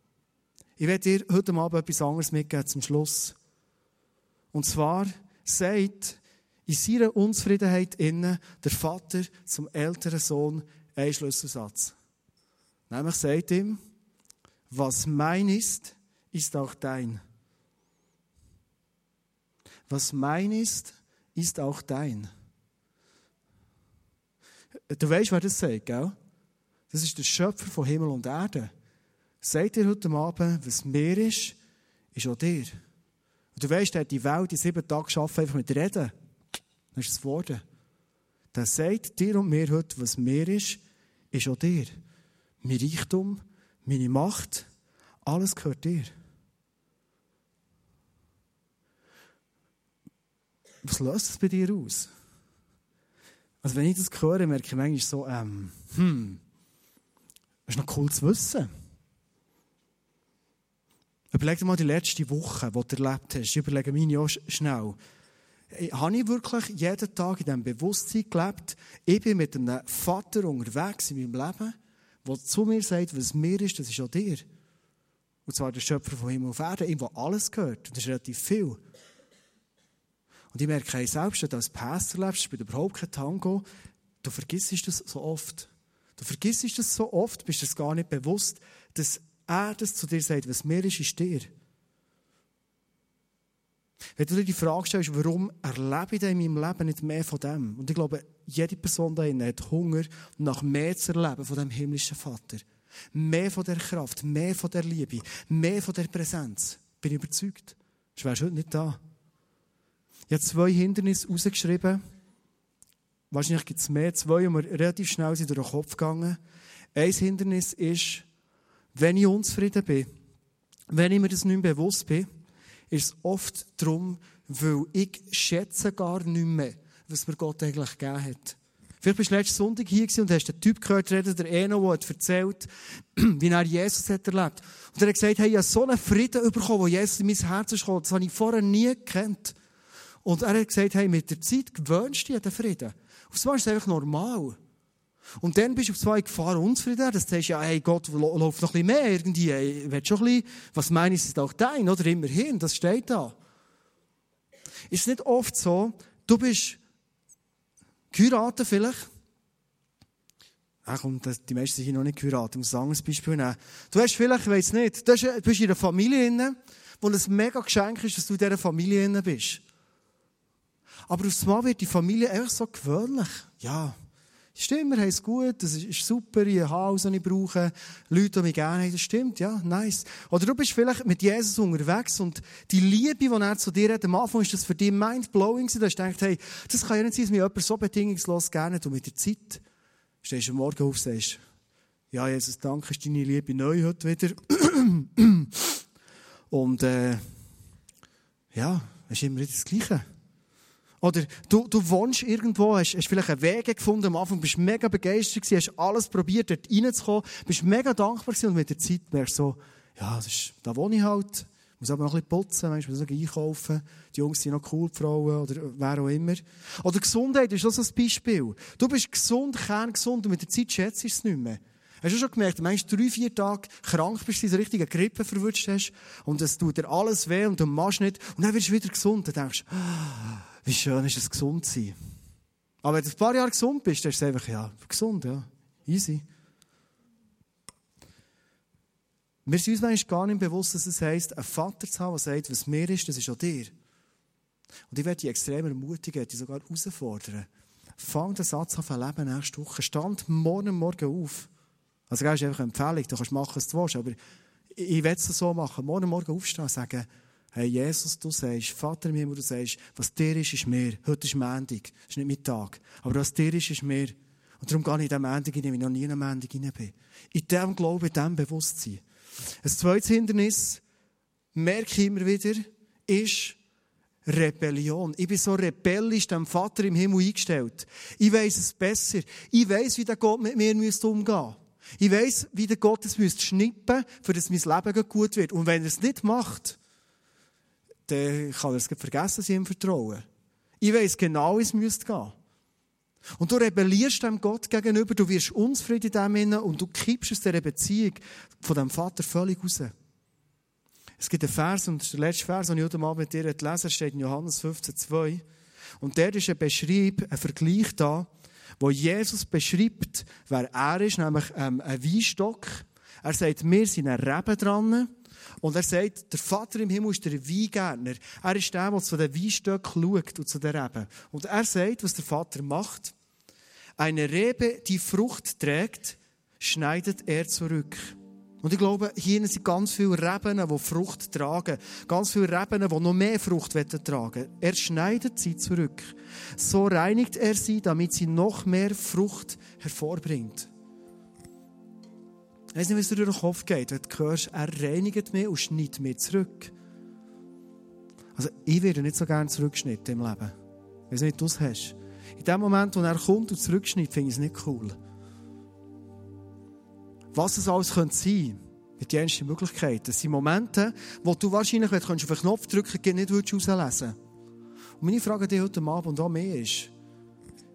Ich werde dir heute Abend etwas anderes mitgeben zum Schluss. Und zwar sagt in seiner Unzufriedenheit innen der Vater zum älteren Sohn einen Schlüsselsatz. Nämlich sagt ihm, was mein ist, ist auch dein. Was mein ist, ist auch dein. Du weißt, wer das sagt, gell? Das ist der Schöpfer von Himmel und Erde. Sagt dir heute Abend, was mir ist, ist auch dir. Und du weißt, er hat die Welt in sieben Tagen geschaffen, einfach mit Reden. Das ist das Wort. Der sagt dir und mir heute, was mir ist, ist auch dir. Mein Reichtum, meine Macht, alles gehört dir. Was löst es bei dir aus? Also wenn ich das höre, merke ich manchmal so, ähm, hm, das ist noch cool zu wissen. Überleg dir mal die letzte Woche, die du erlebt hast. Ich überlege meine auch schnell. Habe ich wirklich jeden Tag in diesem Bewusstsein gelebt, ich bin mit einem Vater unterwegs in meinem Leben, der zu mir sagt, was mir ist, das ist auch dir. Und zwar der Schöpfer von Himmel und Erde, ihm, wo alles gehört. Und das ist relativ viel. Und ich merke, selbst wenn du als Pastor lebst, spielt überhaupt kein Tango, du vergisst das so oft. Du vergisst das so oft, bist es gar nicht bewusst, dass er das zu dir sagt, was mir ist, ist dir. Wenn du dir die Frage stellst, warum erlebe ich in meinem Leben nicht mehr von dem? Und ich glaube, jede Person da hat Hunger, nach mehr zu erleben von dem himmlischen Vater. Mehr von der Kraft, mehr von der Liebe, mehr von der Präsenz. Bin ich überzeugt. Ich wäre heute nicht da. Ich habe zwei Hindernisse rausgeschrieben. Wahrscheinlich gibt es mehr. Zwei, die mir relativ schnell durch den Kopf gegangen. Ein Hindernis ist, wenn ich unzufrieden bin, wenn ich mir das nicht mehr bewusst bin, ist es oft darum, weil ich schätze gar nicht mehr, was mir Gott eigentlich gegeben hat. Vielleicht bist du letzten Sonntag hier und hast den Typ gehört, reden, der Eno, der hat erzählt, *clears throat* wie er Jesus hat erlebt. Und er hat gesagt, hey, ich habe so einen Frieden bekommen, wo Jesus in mein Herz ist gekommen. Das habe ich vorher nie gekannt. Und er hat gesagt, hey, mit der Zeit gewöhnst du dich den Frieden. Auf einmal ist es einfach normal. Und dann bist du auf zwei Gefahren unzufrieden. Das sagst ja, hey, Gott, läuft noch ein bisschen mehr irgendwie. Hey, willst schon ein bisschen, was meine ich, ist auch dein, oder? Immerhin, das steht da. Ist es nicht oft so, du bist geheiratet vielleicht? Ach komm, die meisten sind hier noch nicht geheiratet. Ich muss ein anderes Beispiel nehmen. Du hast vielleicht, ich weiss nicht, du bist in einer Familie drin, wo es ein mega Geschenk ist, dass du in dieser Familie drin bist. Aber aufs Mal wird die Familie einfach so gewöhnlich. Ja, Stimmt, wir haben es gut, das ist super, ich habe Haus, das ich brauche, Leute, die mich gerne haben, das stimmt, ja, nice. Oder du bist vielleicht mit Jesus unterwegs und die Liebe, die er zu dir hat, am Anfang ist das für dich mindblowing gewesen, da hast du gedacht, hey, das kann ja nicht sein, dass mich jemand so bedingungslos gerne und mit der Zeit stehst du am Morgen auf und sagst, ja, Jesus, danke, ist deine Liebe neu heute wieder. *clears throat* und, äh, ja, es ist immer wieder das Gleiche. Oder du, du wohnst irgendwo, hast, hast vielleicht einen Weg gefunden am Anfang, bist mega begeistert gewesen, hast alles probiert, dort reinzukommen, bist mega dankbar gewesen und mit der Zeit merkst du so, ja, das ist, da wohne ich halt, muss aber noch ein bisschen putzen, manchmal muss ich einkaufen, die Jungs sind noch cool, die Frauen oder wer auch immer. Oder Gesundheit ist auch so ein Beispiel. Du bist gesund, kerngesund und mit der Zeit schätzt du es nicht mehr. Hast du schon gemerkt, du meinst drei, vier Tage krank bist, so richtige Grippe verwünscht hast und es tut dir alles weh und du machst nicht und dann wirst du wieder gesund. Dann denkst du, ah, wie schön ist es, gesund zu sein. Aber wenn du ein paar Jahre gesund bist, dann ist es einfach, ja, gesund, ja, easy. Wir sind uns gar nicht bewusst, dass es heisst, einen Vater zu haben, der sagt, was mir ist, das ist auch dir. Und ich werde dich extrem ermutigen, dich sogar herausfordern. Fang den Satz an leben nächste Woche. Stand morgen Morgen auf. Also, das ist einfach eine Empfehlung. Du kannst machen, was du willst. Aber ich werde es so machen. Morgen Morgen aufstehen und sagen, Hey, Jesus, du sagst, Vater im Himmel, du sagst, was dir ist, ist mir. Heute ist Montag, ist nicht Mittag. Aber was dir ist, ist mir. Und darum gehe ich in diesen Montag hinein, weil ich noch nie in einen Montag hinein bin. In diesem Glauben, in diesem Bewusstsein. Ein zweites Hindernis, merke ich immer wieder, ist Rebellion. Ich bin so rebellisch dem Vater im Himmel eingestellt. Ich weiß es besser. Ich weiß, wie der Gott mit mir umgehen müsste. Ich weiß, wie der Gott es müsste schnippen, für dass mein Leben gut wird. Und wenn er es nicht macht, dann kann er es vergessen, dass ich ihm vertraue. Ich weiß genau, wie es müsste gehen. Und du rebellierst dem Gott gegenüber, du wirst unzufrieden in dem und du kippst aus dieser Beziehung von dem Vater völlig raus. Es gibt einen Vers, und der letzte Vers, den ich heute Abend mit dir lesen steht in Johannes 15, 2. Und der ist ein Beschreib, ein Vergleich da, wo Jesus beschreibt, wer er ist, nämlich ähm, ein Weinstock. Er sagt, wir sind ein Reben dran. Und er sagt, der Vater im Himmel ist der Weingärtner. Er ist der, der zu den Weinstöcken schaut und zu den Reben. Und er sagt, was der Vater macht. Eine Rebe, die Frucht trägt, schneidet er zurück. Und ich glaube, hier sind ganz viele Reben, die Frucht tragen. Ganz viele Reben, die noch mehr Frucht tragen Er schneidet sie zurück. So reinigt er sie, damit sie noch mehr Frucht hervorbringt. Ich weiß nicht, wie es dir durch den Kopf geht, wenn du hörst, er reinigt mich und schneidet mich zurück. Also, ich werde nicht so gerne zurückgeschnitten im Leben. Ich weiß nicht, du es hast. In dem Moment, wo er kommt und zurückschneidet, finde ich es nicht cool. Was es alles könnte sein, mit die ersten Möglichkeiten, das sind Momente, wo du wahrscheinlich, wenn du auf den Knopf drücken nicht herauslesen würdest. Und meine Frage dir heute Abend und auch mir ist,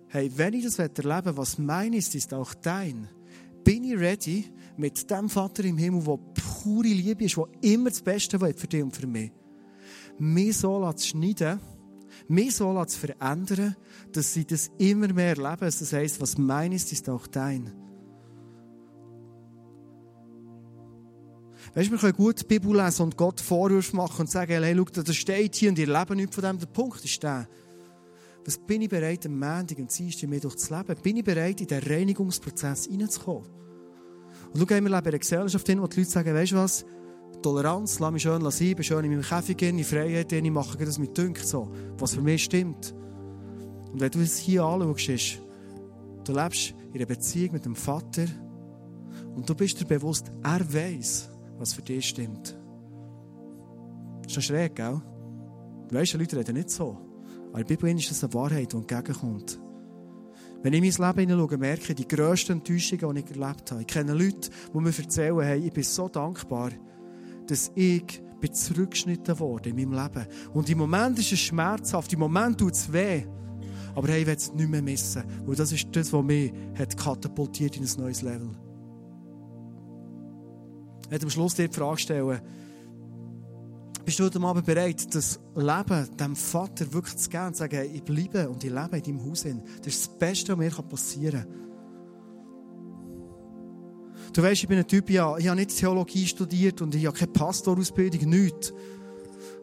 hey, wenn ich das erleben will, was mein ist, ist auch dein bin ich ready mit dem Vater im Himmel, der pure Liebe ist, der immer das Beste will für dich und für mich, mich so zu schneiden, mich so zu verändern, dass sie das immer mehr erleben. Das heisst, was mein ist, ist auch dein. Weißt du, wir können gut die Bibel lesen und Gott Vorwürfe machen und sagen, hey, schau, das steht hier und ihr lebt nicht von dem. Der Punkt ist der, was bin ich bereit, am Montag und Dienstag mir durchzuleben? Bin ich bereit, in den Reinigungsprozess reinzukommen? Und schau, wir leben in einer Gesellschaft, wo die Leute sagen, weißt du was, Toleranz, lass mich schön sein, bin schön in meinem Käfig, in Freiheit, ich mache das mit Dünkt so, was für mich stimmt. Und wenn du es hier anschaust, ist, du lebst in einer Beziehung mit dem Vater und du bist dir bewusst, er weiß, was für dich stimmt. Das ist schon schräg, gell? Die meisten Leute reden nicht so. Aber in der Bibel ist das eine Wahrheit, die entgegenkommt. Wenn ich in mein Leben hineinschaue, merke ich die grössten Enttäuschungen, die ich erlebt habe. Ich kenne Leute, die mir erzählen, hey, ich bin so dankbar, dass ich bin zurückgeschnitten wurde in meinem Leben. Und im Moment ist es schmerzhaft, im Moment tut es weh. Aber hey, ich will es nicht mehr missen, weil das ist das, was mich hat katapultiert in ein neues Level. Ich werde am Schluss dir die Frage stellen, bist du heute Abend bereit, das Leben dem Vater wirklich zu geben und zu sagen, ich bleibe und ich lebe in deinem Haus. Das ist das Beste, was mir passieren kann. Du weißt, ich bin ein Typ, habe, ich habe nicht Theologie studiert und ich habe keine Pastorausbildung, nichts.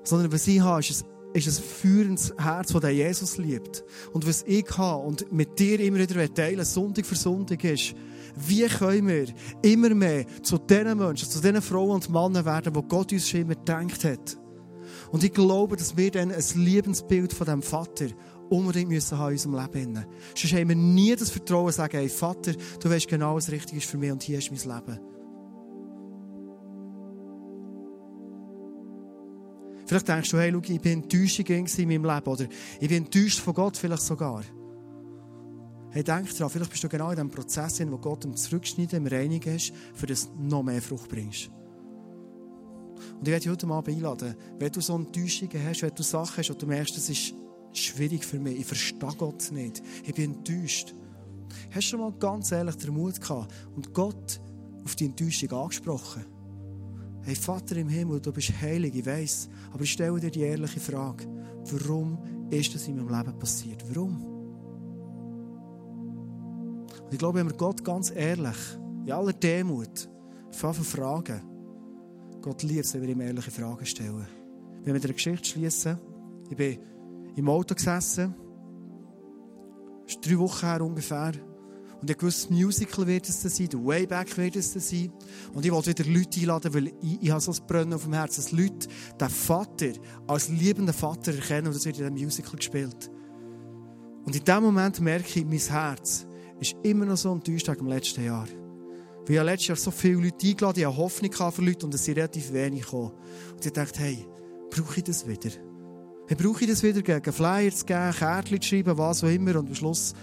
Sondern was ich habe, ist ein, ist ein führendes Herz, das Jesus liebt. Und was ich habe und mit dir immer wieder teilen Sonntag für Sonntag ist, wie können wir immer mehr zu den Menschen, zu den Frauen und Männern werden, wo Gott uns schon immer gedacht hat. Und ich glaube, dass wir dann ein Lebensbild von diesem Vater unbedingt müssen haben in unserem Leben. Sonst haben wir nie das Vertrauen sagen, hey Vater, du weißt genau, was richtig ist für mich und hier ist mein Leben. Vielleicht denkst du, hey, schau, ich bin enttäuscht in meinem Leben oder ich bin enttäuscht von Gott vielleicht sogar. Hey, denk daran, vielleicht bist du genau in dem Prozess, wo Gott im Zurückschneiden, im Reinigen ist, für das noch mehr Frucht bringst. Und ich werde dich heute Abend einladen, wenn du so Enttäuschungen hast, wenn du Sachen hast und du merkst, das ist schwierig für mich, ich verstehe Gott nicht, ich bin enttäuscht. Hast du schon mal ganz ehrlich den Mut gehabt und Gott auf die Enttäuschung angesprochen? Hey Vater im Himmel, du bist heilig, ich weiss, aber ich stelle dir die ehrliche Frage, warum ist das in meinem Leben passiert? Warum? Ich glaube, wenn wir Gott ganz ehrlich, in aller Demut, fragen, Gott liebt es, wenn wir ihm ehrliche Fragen stellen. Wenn wir eine Geschichte schließen, ich bin im Auto gesessen, es ist drei Wochen her ungefähr, und ich wusste, das Musical wird es sein, der Wayback wird es sein. Und ich wollte wieder Leute einladen, weil ich, ich habe so ein Brennen auf dem Herzen, dass Leute den Vater als liebenden Vater erkennen und das wird in diesem Musical gespielt. Und in dem Moment merke ich, mein Herz ist immer noch so enttäuscht wegen dem letzten Jahr. Weil ich letztes Jahr so viele Leute eingeladen ich hatte Hoffnung für Leute und es sind relativ wenig gekommen. Und ich dachte, hey, brauche ich das wieder? Hey, brauche ich das wieder, gegen Flyer zu geben, Kärtchen zu schreiben, was auch immer und am Schluss,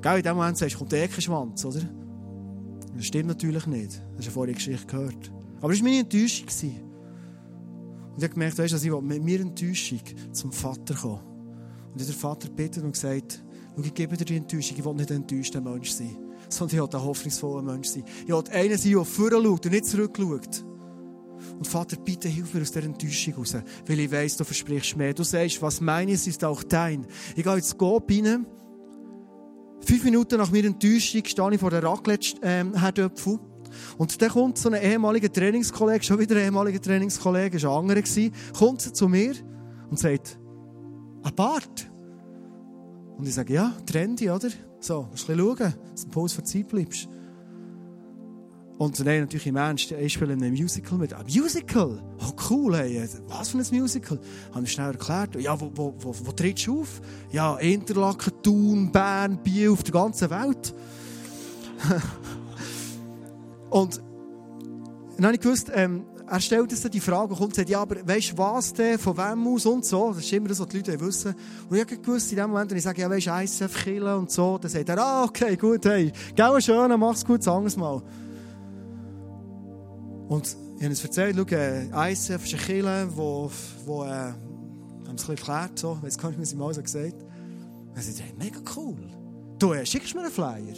gell, in dem Moment sagst du, kommt der Schwanz, oder? Das stimmt natürlich nicht. Das hast du ja vorhin die Geschichte gehört. Aber es war meine Enttäuschung. Und ich habe gemerkt, weißt, dass ich mit mir Enttäuschung zum Vater kommen. Und ich den Vater gebeten und gesagt, und ich gebe dir die Enttäuschung, ich will nicht ein enttäuschter Mensch sein, sondern ich will ein hoffnungsvoller Mensch sein. Ich will einer sein, der vorschaut und nicht zurückschaut. Und Vater, bitte hilf mir aus dieser Enttäuschung raus, weil ich weiss, du versprichst mehr. Du sagst, was meines ist auch dein. Ich gehe Gop rein. Fünf Minuten nach meiner Enttäuschung stehe ich vor der Raclette-Herdöpfel. Ähm, und dann kommt so ein ehemaliger Trainingskollege, schon wieder ein ehemaliger Trainingskollege, war ein anderer, kommt zu mir und sagt, ein Bart. Und ich sage, ja, Trendy, oder? So, ein bisschen schauen, dass du im Puls für Zeit bleibst. Und dann natürlich im Ernst, ich spiele in einem Musical mit. Ein Musical? Oh cool, hey. Was für ein Musical? Habe ich schnell erklärt. Ja, wo, wo, wo, wo trittst du auf? Ja, Interlaken, Thun, Bern, Biel, auf der ganzen Welt. *laughs* und dann habe ich gewusst, ähm, er stellt uns die Frage und und sagt, ja, aber weißt du was denn, von wem aus und so. Das ist immer das, was die Leute wissen. Und ich habe gewusst, in dem Moment, wenn ich sage, ja, weißt du, ICF killen und so, dann sagt er, ah, okay, gut, hey, gell, schön, mach's gut, sag mal. Und ich habe es erzählt, schau, äh, ICF ist eine Kille, wo, wo, äh, haben es ein bisschen erklärt, so, ich weiß gar nicht, was ich mal so gesagt habe. Er sagt, hey, mega cool. Du, äh, schickst mir einen Flyer?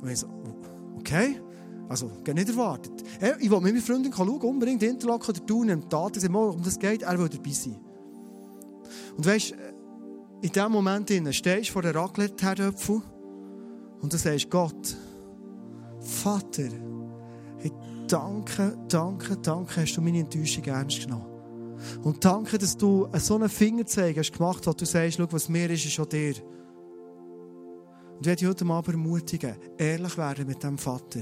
Und ich so, okay. Also, geht nicht erwartet. Ich will mit meiner Freundin schauen, unbedingt Interlaken oder tun, im Tat, um das geht, er will dabei sein. Und weißt, in diesem Moment stehst du vor der Raclette-Herdöpfel und du sagst, Gott, Vater, hey, danke, danke, danke, hast du meine Enttäuschung ernst genommen. Und danke, dass du so einen Fingerzeig hast gemacht, wo du sagst, schau, was mir ist, ist auch dir. Und ich werde dich heute Abend ermutigen, ehrlich werden mit dem Vater.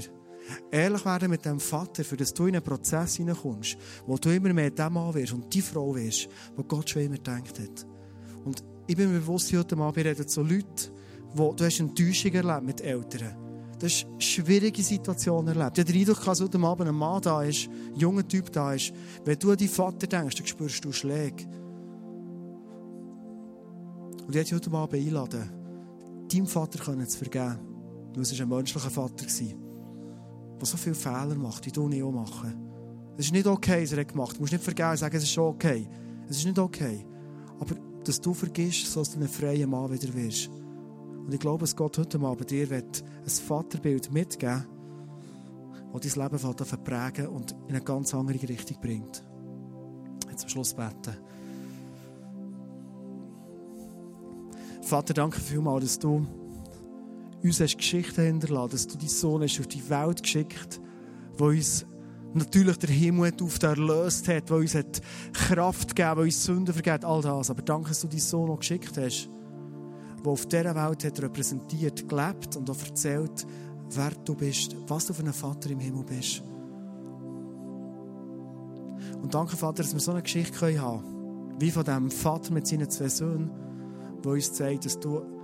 Ehrlich werden mit dem Vater, für das du in einen Prozess hineinkommst, wo du immer mehr der Mann wirst und die Frau wirst, wo Gott schon immer gedacht hat. Und ich bin mir bewusst, heute Abend reden so Leute, wo du hast Enttäuschung erlebt mit Eltern. Du hast schwierige Situationen erlebt. Ich habe den Eindruck, dass heute Abend ein Mann da ist, ein junger Typ da ist. Wenn du an deinen Vater denkst, dann spürst du Schläge. Und ich möchte heute Abend einladen, deinem Vater zu vergeben. Du warst ein menschlicher Vater, der so viele Fehler macht, die du nicht auch machen. Es ist nicht okay, was er gemacht hat. Du musst nicht vergeben und sagen, es ist schon okay. Es ist nicht okay. Aber dass du vergisst, so dass du ein freier Mann wieder wirst. Und ich glaube, dass Gott heute Abend dir ein Vaterbild mitgeben das dein Leben verprägen und in eine ganz andere Richtung bringt. Jetzt zum Schluss beten. Vater, danke vielmals, dass du uns hast Geschichten hinterlassen, dass du deinen Sohn hast auf die Welt geschickt, wo uns natürlich der Himmel auf erlöst hat, wo uns hat Kraft gegeben, wo uns Sünden vergeht, all das. Aber danke, dass du deinen Sohn noch geschickt hast, der auf dieser Welt hat repräsentiert, gelebt und auch erzählt, wer du bist, was du für ein Vater im Himmel bist. Und danke, Vater, dass wir so eine Geschichte haben können, wie von dem Vater mit seinen zwei Söhnen, der uns zeigt, dass du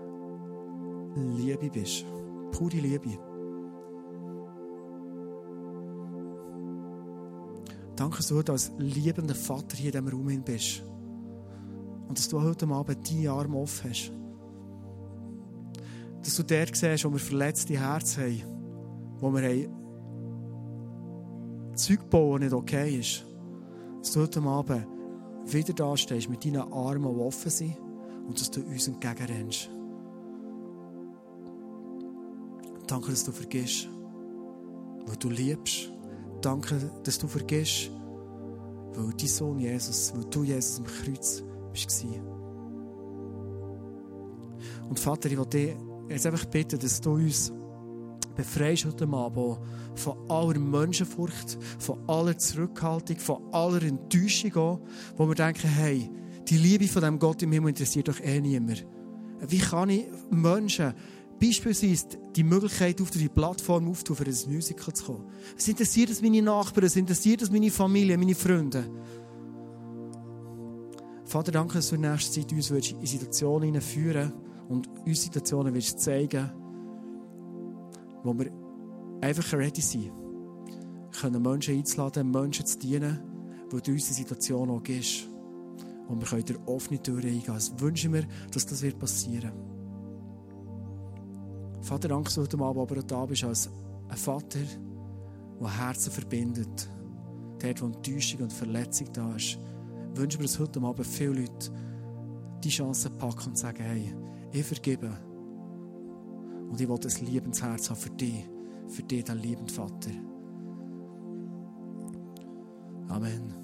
Liebe bist. Pure Liebe. Danke dass du als liebender Vater hier in diesem Raum bist. Und dass du heute Abend deine Arme offen hast. Dass du dort siehst, wo wir verletzte Herzen haben. Wo wir haben Zeug bauen, nicht okay ist. Dass du heute Abend wieder da stehst mit deinen Armen, die offen sind. Und dass du uns entgegenrennst. Danke, dass du vergisst, weil du liebst. Danke, dass du vergisst, weil dein Sohn Jesus, weil du Jesus am Kreuz bist. Und Vater, ich will dich jetzt einfach bitten, dass du uns befreist heute Abend von aller Menschenfurcht, von aller Zurückhaltung, von aller Enttäuschung, wo wir denken, hey, die Liebe von dem Gott im Himmel interessiert doch eh niemand. Wie kann ich Menschen beispielsweise die Möglichkeit auf die Plattform auftun, für ein Musical zu kommen. Es interessiert es meine Nachbarn, es interessiert es meine Familie, meine Freunde. Vater, danke, dass du in nächster Zeit uns in Situationen führen und uns Situationen willst zeigen wo wir einfach ready sind, können Menschen einzuladen, Menschen zu dienen, wo du uns die Situation auch gibst. Und wir können durch offene Türen eingehen. Das wünschen wir, dass das passieren wird. Vater, danke, dass du heute Abend aber da bist als ein Vater, der Herzen verbindet. Dort, wo Enttäuschung und Verletzung da ist. Wünschen wir, dass heute Abend viele Leute die Chance packen und sagen, hey, ich vergebe. Und ich will ein Liebensherz haben für dich, für dich, dein liebenden Vater. Amen.